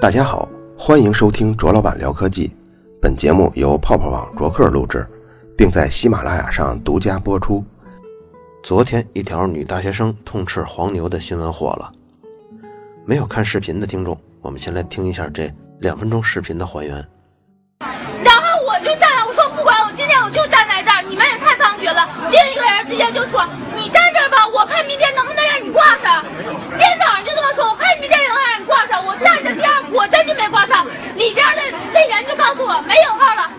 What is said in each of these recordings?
大家好，欢迎收听卓老板聊科技。本节目由泡泡网卓克录制，并在喜马拉雅上独家播出。昨天，一条女大学生痛斥黄牛的新闻火了。没有看视频的听众，我们先来听一下这两分钟视频的还原。然后我就站了，我说不管，我今天我就站在这儿，你们也太猖獗了。另一个人直接就说：“你站这儿吧，我看明天能不能让你挂上。”今天早上就这么说，我看明天能让你挂上。我站着边，我真的没挂上。里边的那人就告诉我没有号了，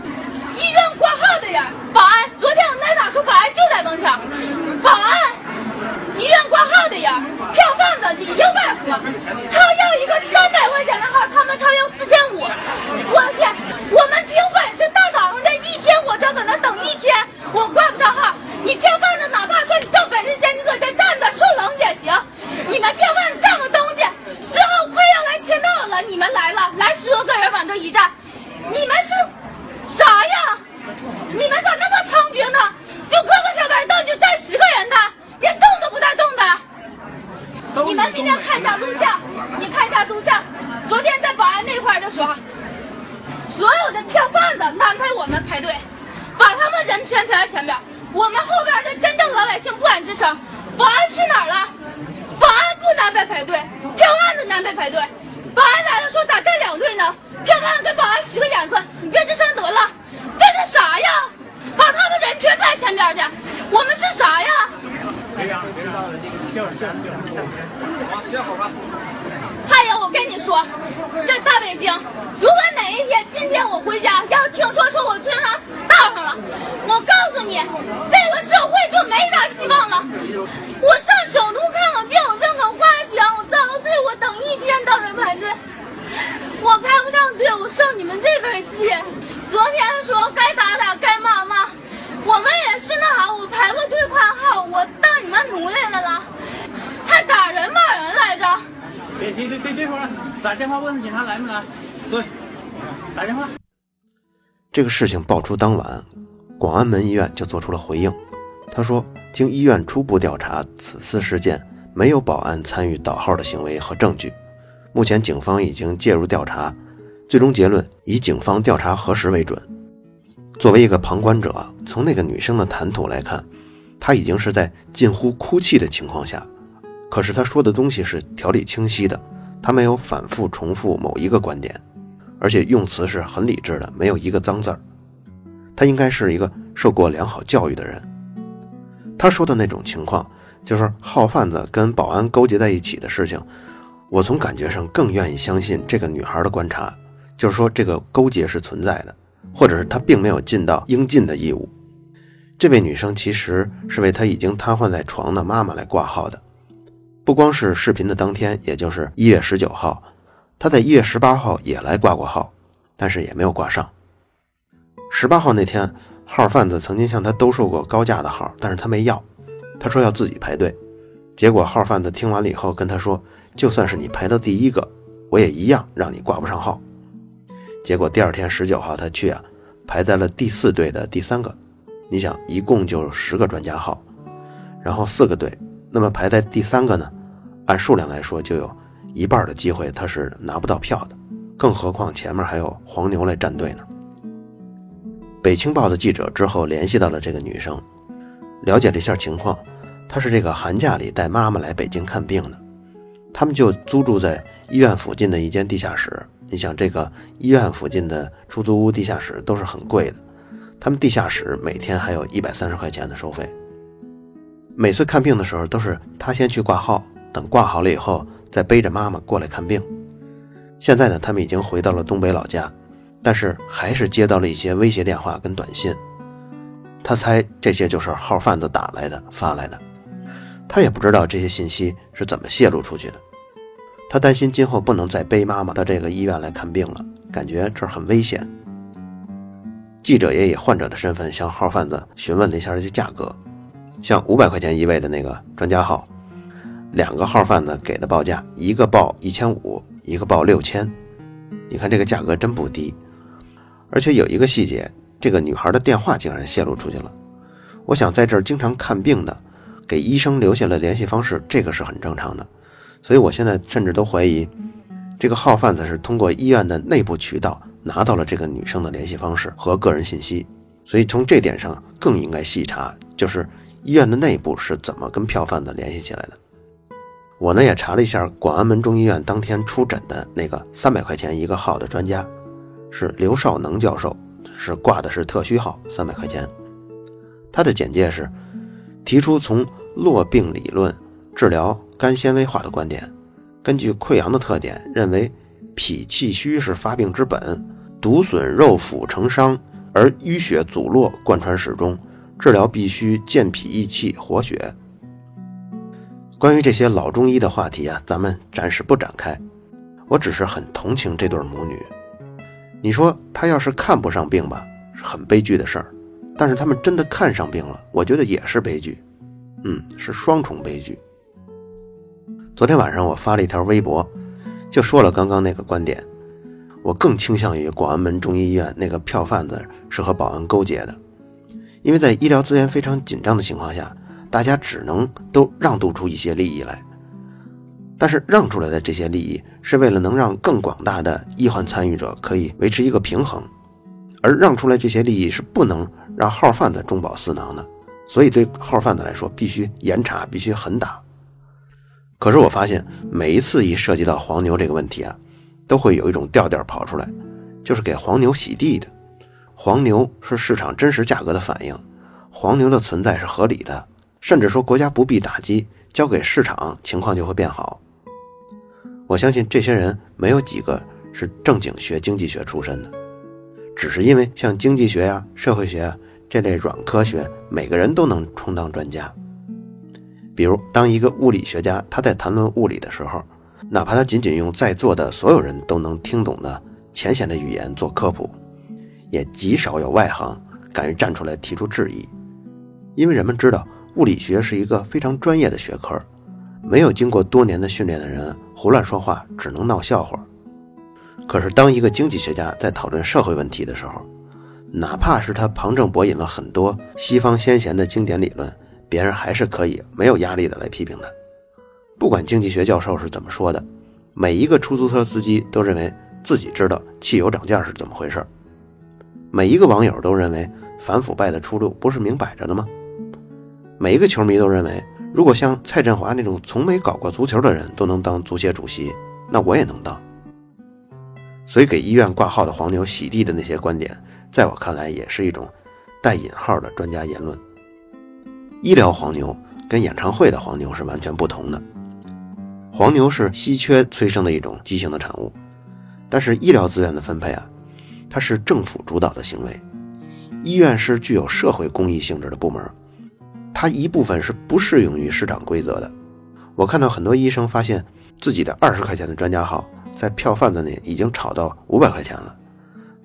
医院挂号的人，保安。昨天我们来打说保安就在跟前，保安，医院挂号的人，票贩子里应外合，超要一个三百块钱的号，他们超要四千五。我的天，我们凭本事大早上这一天，我这搁那等一天，我挂不上号。你票贩子哪怕说你挣本事钱，你搁这站着受冷也行。你们票贩子占个东西，之后快要来签到了，你们来了，来十多个人往这一站，你们是啥呀？你们咋那么猖獗呢？就各个小板凳就站十个人的，连动都不带动的。你们明天看一下录像，你看一下录像。昨天在保安那块儿的时候，所有的票贩子安排我们排队，把他们人圈在前边。我们后边的真正老百姓不敢吱声。保安去哪儿了？保安不安排排队，票贩子安排排队。保安来了说咋站两队呢？票贩子给保安使个眼色，你别吱声得了。这是啥呀？把他们人全排前边去。我们是啥呀？别嚷别嚷了，笑笑笑，好，歇会儿吧。还有，我跟你说，这大北京，如果哪一天今天我回家，要是听说说我村上死道上了，我告诉你，这个社会就没啥希望了。我上首都看个病，我认个花钱，我遭罪，我等一天到这排队，我排不上队，我受你们这份气。昨天说该打打，该骂骂，我们也是那啥，我排个队宽号，我当你们奴隶了了，还打人骂人来着。别别别别别说了，打电话问问警察来没来？对，打电话。这个事情爆出当晚，广安门医院就做出了回应。他说，经医院初步调查，此次事件没有保安参与倒号的行为和证据。目前警方已经介入调查，最终结论以警方调查核实为准。作为一个旁观者，从那个女生的谈吐来看，她已经是在近乎哭泣的情况下，可是他说的东西是条理清晰的，他没有反复重复某一个观点。而且用词是很理智的，没有一个脏字儿。他应该是一个受过良好教育的人。他说的那种情况，就是号贩子跟保安勾结在一起的事情，我从感觉上更愿意相信这个女孩的观察，就是说这个勾结是存在的，或者是她并没有尽到应尽的义务。这位女生其实是为她已经瘫痪在床的妈妈来挂号的，不光是视频的当天，也就是一月十九号。他在一月十八号也来挂过号，但是也没有挂上。十八号那天，号贩子曾经向他兜售过高价的号，但是他没要，他说要自己排队。结果号贩子听完了以后跟他说：“就算是你排到第一个，我也一样让你挂不上号。”结果第二天十九号他去啊，排在了第四队的第三个。你想，一共就十个专家号，然后四个队，那么排在第三个呢？按数量来说就有。一半的机会他是拿不到票的，更何况前面还有黄牛来站队呢。北青报的记者之后联系到了这个女生，了解了一下情况，她是这个寒假里带妈妈来北京看病的，他们就租住在医院附近的一间地下室。你想，这个医院附近的出租屋地下室都是很贵的，他们地下室每天还有一百三十块钱的收费。每次看病的时候都是他先去挂号，等挂好了以后。再背着妈妈过来看病。现在呢，他们已经回到了东北老家，但是还是接到了一些威胁电话跟短信。他猜这些就是号贩子打来的、发来的。他也不知道这些信息是怎么泄露出去的。他担心今后不能再背妈妈到这个医院来看病了，感觉这很危险。记者也以患者的身份向号贩子询问了一下这些价格，像五百块钱一位的那个专家号。两个号贩子给的报价，一个报一千五，一个报六千。你看这个价格真不低，而且有一个细节，这个女孩的电话竟然泄露出去了。我想在这儿经常看病的，给医生留下了联系方式，这个是很正常的。所以我现在甚至都怀疑，这个号贩子是通过医院的内部渠道拿到了这个女生的联系方式和个人信息，所以从这点上更应该细查，就是医院的内部是怎么跟票贩子联系起来的。我呢也查了一下广安门中医院当天出诊的那个三百块钱一个号的专家，是刘少能教授，是挂的是特需号，三百块钱。他的简介是提出从络病理论治疗肝纤维化的观点。根据溃疡的特点，认为脾气虚是发病之本，毒损肉腑成伤，而淤血阻络贯穿始终，治疗必须健脾益气、活血。关于这些老中医的话题啊，咱们暂时不展开。我只是很同情这对母女。你说他要是看不上病吧，是很悲剧的事儿；但是他们真的看上病了，我觉得也是悲剧。嗯，是双重悲剧。昨天晚上我发了一条微博，就说了刚刚那个观点。我更倾向于广安门中医医院那个票贩子是和保安勾结的，因为在医疗资源非常紧张的情况下，大家只能都让渡出一些利益来。但是让出来的这些利益是为了能让更广大的医患参与者可以维持一个平衡，而让出来这些利益是不能让号贩子中饱私囊的。所以对号贩子来说，必须严查，必须狠打。可是我发现，每一次一涉及到黄牛这个问题啊，都会有一种调调跑出来，就是给黄牛洗地的。黄牛是市场真实价格的反应，黄牛的存在是合理的，甚至说国家不必打击，交给市场，情况就会变好。我相信这些人没有几个是正经学经济学出身的，只是因为像经济学呀、社会学啊这类软科学，每个人都能充当专家。比如，当一个物理学家他在谈论物理的时候，哪怕他仅仅用在座的所有人都能听懂的浅显的语言做科普，也极少有外行敢于站出来提出质疑，因为人们知道物理学是一个非常专业的学科，没有经过多年的训练的人胡乱说话只能闹笑话。可是，当一个经济学家在讨论社会问题的时候，哪怕是他旁证博引了很多西方先贤的经典理论。别人还是可以没有压力的来批评他，不管经济学教授是怎么说的，每一个出租车司机都认为自己知道汽油涨价是怎么回事每一个网友都认为反腐败的出路不是明摆着的吗？每一个球迷都认为，如果像蔡振华那种从没搞过足球的人都能当足协主席，那我也能当。所以给医院挂号的黄牛洗地的那些观点，在我看来也是一种带引号的专家言论。医疗黄牛跟演唱会的黄牛是完全不同的。黄牛是稀缺催生的一种畸形的产物，但是医疗资源的分配啊，它是政府主导的行为。医院是具有社会公益性质的部门，它一部分是不适用于市场规则的。我看到很多医生发现自己的二十块钱的专家号在票贩子那已经炒到五百块钱了，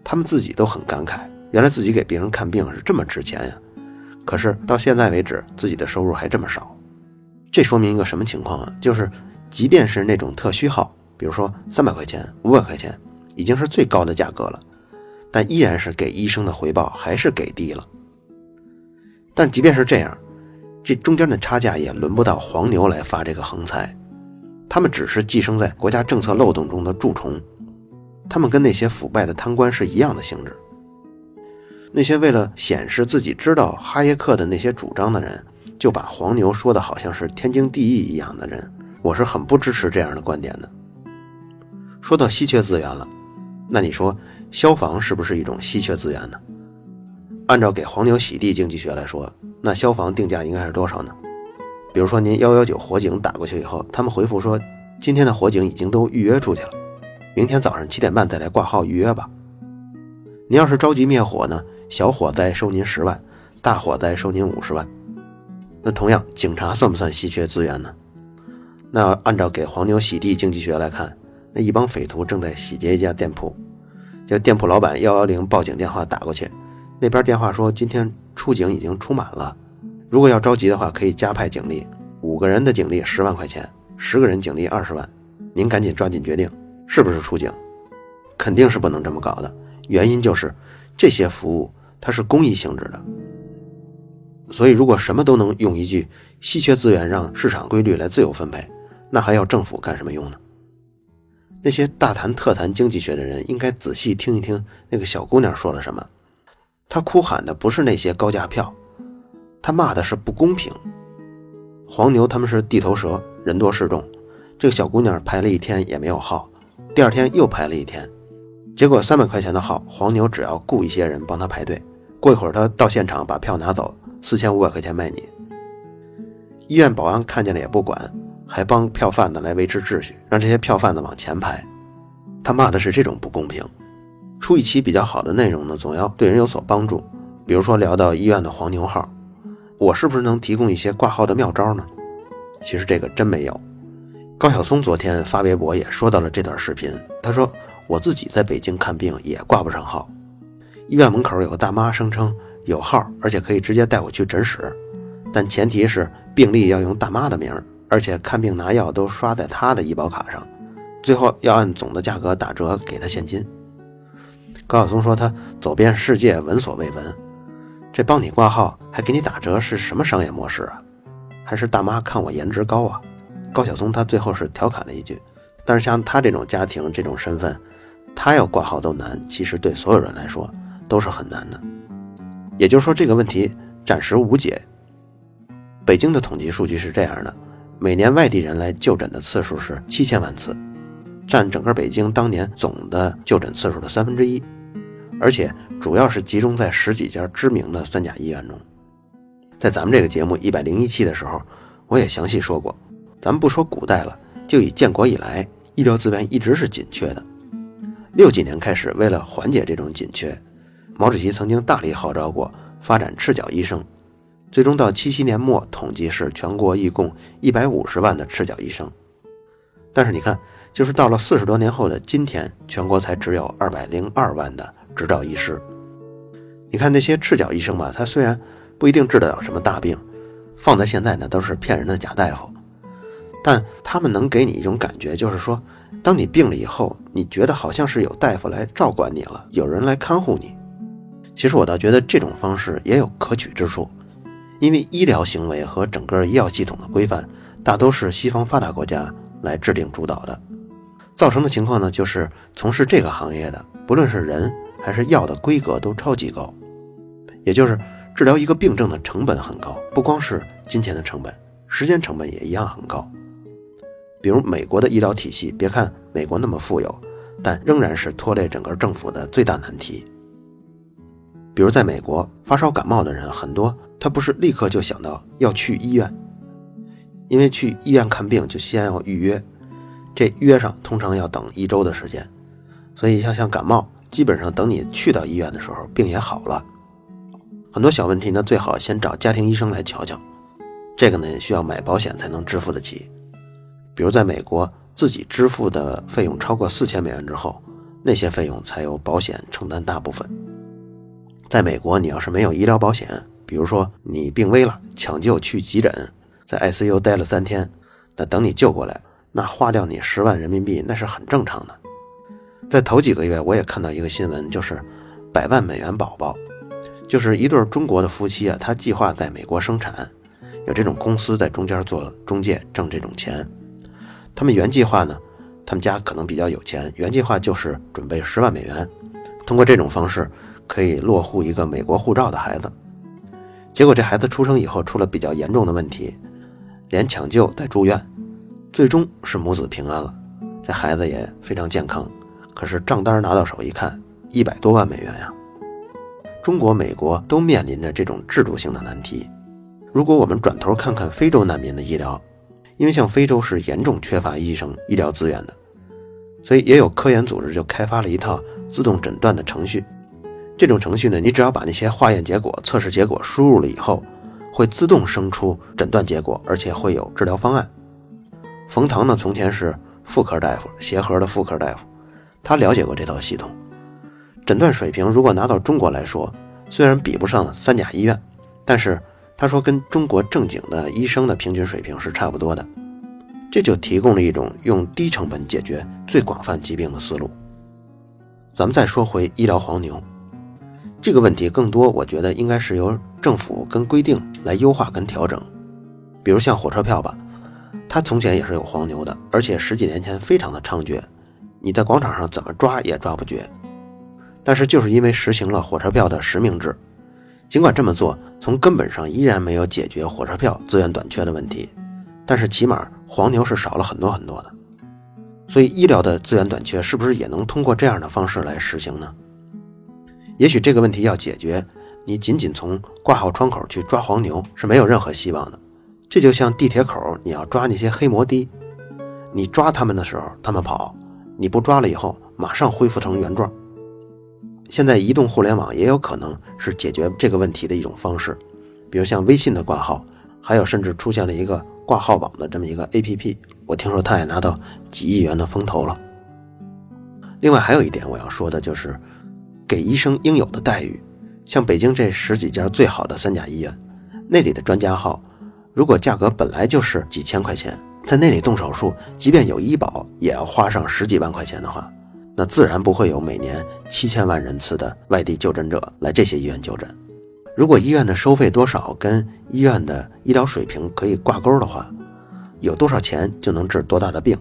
他们自己都很感慨，原来自己给别人看病是这么值钱呀。可是到现在为止，自己的收入还这么少，这说明一个什么情况啊？就是，即便是那种特需号，比如说三百块钱、五百块钱，已经是最高的价格了，但依然是给医生的回报还是给低了。但即便是这样，这中间的差价也轮不到黄牛来发这个横财，他们只是寄生在国家政策漏洞中的蛀虫，他们跟那些腐败的贪官是一样的性质。那些为了显示自己知道哈耶克的那些主张的人，就把黄牛说的好像是天经地义一样的人，我是很不支持这样的观点的。说到稀缺资源了，那你说消防是不是一种稀缺资源呢？按照给黄牛洗地经济学来说，那消防定价应该是多少呢？比如说您幺幺九火警打过去以后，他们回复说今天的火警已经都预约出去了，明天早上七点半再来挂号预约吧。您要是着急灭火呢？小火灾收您十万，大火灾收您五十万。那同样，警察算不算稀缺资源呢？那按照给黄牛洗地经济学来看，那一帮匪徒正在洗劫一家店铺，叫店铺老板幺幺零报警电话打过去，那边电话说今天出警已经出满了，如果要着急的话，可以加派警力，五个人的警力十万块钱，十个人警力二十万，您赶紧抓紧决定是不是出警？肯定是不能这么搞的，原因就是这些服务。它是公益性质的，所以如果什么都能用一句“稀缺资源让市场规律来自由分配”，那还要政府干什么用呢？那些大谈特谈经济学的人应该仔细听一听那个小姑娘说了什么。她哭喊的不是那些高价票，她骂的是不公平。黄牛他们是地头蛇，人多势众。这个小姑娘排了一天也没有号，第二天又排了一天，结果三百块钱的号，黄牛只要雇一些人帮他排队，过一会儿他到现场把票拿走，四千五百块钱卖你。医院保安看见了也不管。还帮票贩子来维持秩序，让这些票贩子往前排。他骂的是这种不公平。出一期比较好的内容呢，总要对人有所帮助。比如说聊到医院的黄牛号，我是不是能提供一些挂号的妙招呢？其实这个真没有。高晓松昨天发微博也说到了这段视频，他说我自己在北京看病也挂不上号。医院门口有个大妈声称有号，而且可以直接带我去诊室，但前提是病历要用大妈的名儿。而且看病拿药都刷在他的医保卡上，最后要按总的价格打折给他现金。高晓松说他走遍世界闻所未闻，这帮你挂号还给你打折是什么商业模式啊？还是大妈看我颜值高啊？高晓松他最后是调侃了一句，但是像他这种家庭这种身份，他要挂号都难，其实对所有人来说都是很难的。也就是说这个问题暂时无解。北京的统计数据是这样的。每年外地人来就诊的次数是七千万次，占整个北京当年总的就诊次数的三分之一，而且主要是集中在十几家知名的三甲医院中。在咱们这个节目一百零一期的时候，我也详细说过，咱们不说古代了，就以建国以来，医疗资源一直是紧缺的。六几年开始，为了缓解这种紧缺，毛主席曾经大力号召过发展赤脚医生。最终到七七年末，统计是全国一共一百五十万的赤脚医生。但是你看，就是到了四十多年后的今天，全国才只有二百零二万的执照医师。你看那些赤脚医生吧，他虽然不一定治得了什么大病，放在现在呢都是骗人的假大夫，但他们能给你一种感觉，就是说，当你病了以后，你觉得好像是有大夫来照管你了，有人来看护你。其实我倒觉得这种方式也有可取之处。因为医疗行为和整个医药系统的规范，大都是西方发达国家来制定主导的，造成的情况呢，就是从事这个行业的，不论是人还是药的规格都超级高，也就是治疗一个病症的成本很高，不光是金钱的成本，时间成本也一样很高。比如美国的医疗体系，别看美国那么富有，但仍然是拖累整个政府的最大难题。比如在美国，发烧感冒的人很多，他不是立刻就想到要去医院，因为去医院看病就先要预约，这约上通常要等一周的时间，所以像像感冒，基本上等你去到医院的时候，病也好了。很多小问题呢，最好先找家庭医生来瞧瞧，这个呢需要买保险才能支付得起。比如在美国，自己支付的费用超过四千美元之后，那些费用才由保险承担大部分。在美国，你要是没有医疗保险，比如说你病危了，抢救去急诊，在 ICU 待了三天，那等你救过来，那花掉你十万人民币，那是很正常的。在头几个月，我也看到一个新闻，就是百万美元宝宝，就是一对中国的夫妻啊，他计划在美国生产，有这种公司在中间做中介挣这种钱。他们原计划呢，他们家可能比较有钱，原计划就是准备十万美元，通过这种方式。可以落户一个美国护照的孩子，结果这孩子出生以后出了比较严重的问题，连抢救带住院，最终是母子平安了，这孩子也非常健康。可是账单拿到手一看，一百多万美元呀！中国、美国都面临着这种制度性的难题。如果我们转头看看非洲难民的医疗，因为像非洲是严重缺乏医生、医疗资源的，所以也有科研组织就开发了一套自动诊断的程序。这种程序呢，你只要把那些化验结果、测试结果输入了以后，会自动生出诊断结果，而且会有治疗方案。冯唐呢，从前是妇科大夫，协和的妇科大夫，他了解过这套系统。诊断水平如果拿到中国来说，虽然比不上三甲医院，但是他说跟中国正经的医生的平均水平是差不多的。这就提供了一种用低成本解决最广泛疾病的思路。咱们再说回医疗黄牛。这个问题更多，我觉得应该是由政府跟规定来优化跟调整。比如像火车票吧，它从前也是有黄牛的，而且十几年前非常的猖獗，你在广场上怎么抓也抓不绝。但是就是因为实行了火车票的实名制，尽管这么做从根本上依然没有解决火车票资源短缺的问题，但是起码黄牛是少了很多很多的。所以医疗的资源短缺是不是也能通过这样的方式来实行呢？也许这个问题要解决，你仅仅从挂号窗口去抓黄牛是没有任何希望的。这就像地铁口，你要抓那些黑摩的，你抓他们的时候他们跑，你不抓了以后马上恢复成原状。现在移动互联网也有可能是解决这个问题的一种方式，比如像微信的挂号，还有甚至出现了一个挂号网的这么一个 APP，我听说它也拿到几亿元的风投了。另外还有一点我要说的就是，给医生应有的待遇，像北京这十几家最好的三甲医院，那里的专家号，如果价格本来就是几千块钱，在那里动手术，即便有医保，也要花上十几万块钱的话。那自然不会有每年七千万人次的外地就诊者来这些医院就诊。如果医院的收费多少跟医院的医疗水平可以挂钩的话，有多少钱就能治多大的病。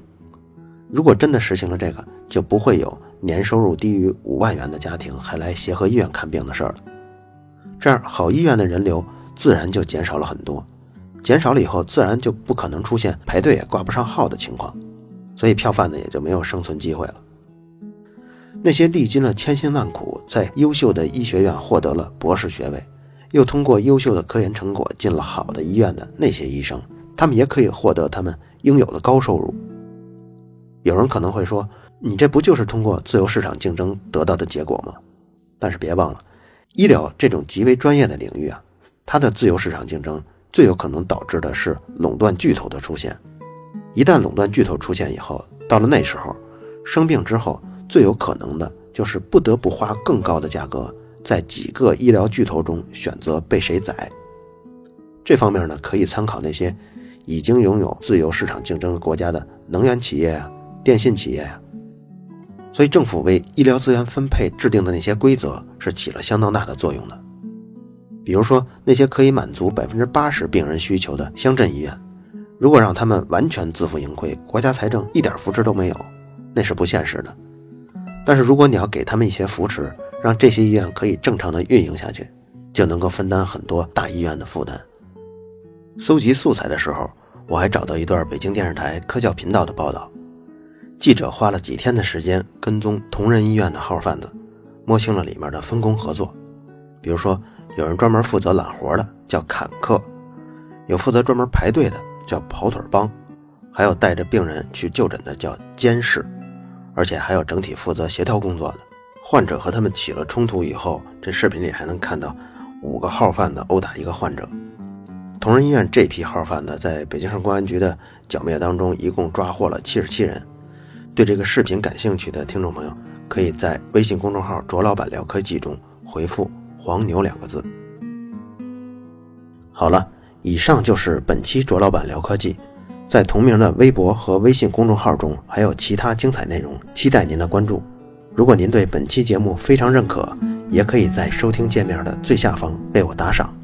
如果真的实行了这个，就不会有年收入低于五万元的家庭还来协和医院看病的事儿了。这样好医院的人流自然就减少了很多，减少了以后，自然就不可能出现排队也挂不上号的情况，所以票贩子也就没有生存机会了。那些历经了千辛万苦，在优秀的医学院获得了博士学位，又通过优秀的科研成果进了好的医院的那些医生，他们也可以获得他们应有的高收入。有人可能会说：“你这不就是通过自由市场竞争得到的结果吗？”但是别忘了，医疗这种极为专业的领域啊，它的自由市场竞争最有可能导致的是垄断巨头的出现。一旦垄断巨头出现以后，到了那时候，生病之后。最有可能的就是不得不花更高的价格，在几个医疗巨头中选择被谁宰。这方面呢，可以参考那些已经拥有自由市场竞争国家的能源企业啊、电信企业呀。所以，政府为医疗资源分配制定的那些规则是起了相当大的作用的。比如说，那些可以满足百分之八十病人需求的乡镇医院，如果让他们完全自负盈亏，国家财政一点扶持都没有，那是不现实的。但是，如果你要给他们一些扶持，让这些医院可以正常的运营下去，就能够分担很多大医院的负担。搜集素材的时候，我还找到一段北京电视台科教频道的报道，记者花了几天的时间跟踪同仁医院的号贩子，摸清了里面的分工合作。比如说，有人专门负责揽活的，叫砍客；有负责专门排队的，叫跑腿帮；还有带着病人去就诊的，叫监视。而且还有整体负责协调工作的患者和他们起了冲突以后，这视频里还能看到五个号贩子殴打一个患者。同仁医院这批号贩子在北京市公安局的剿灭当中，一共抓获了七十七人。对这个视频感兴趣的听众朋友，可以在微信公众号“卓老板聊科技”中回复“黄牛”两个字。好了，以上就是本期卓老板聊科技。在同名的微博和微信公众号中，还有其他精彩内容，期待您的关注。如果您对本期节目非常认可，也可以在收听界面的最下方为我打赏。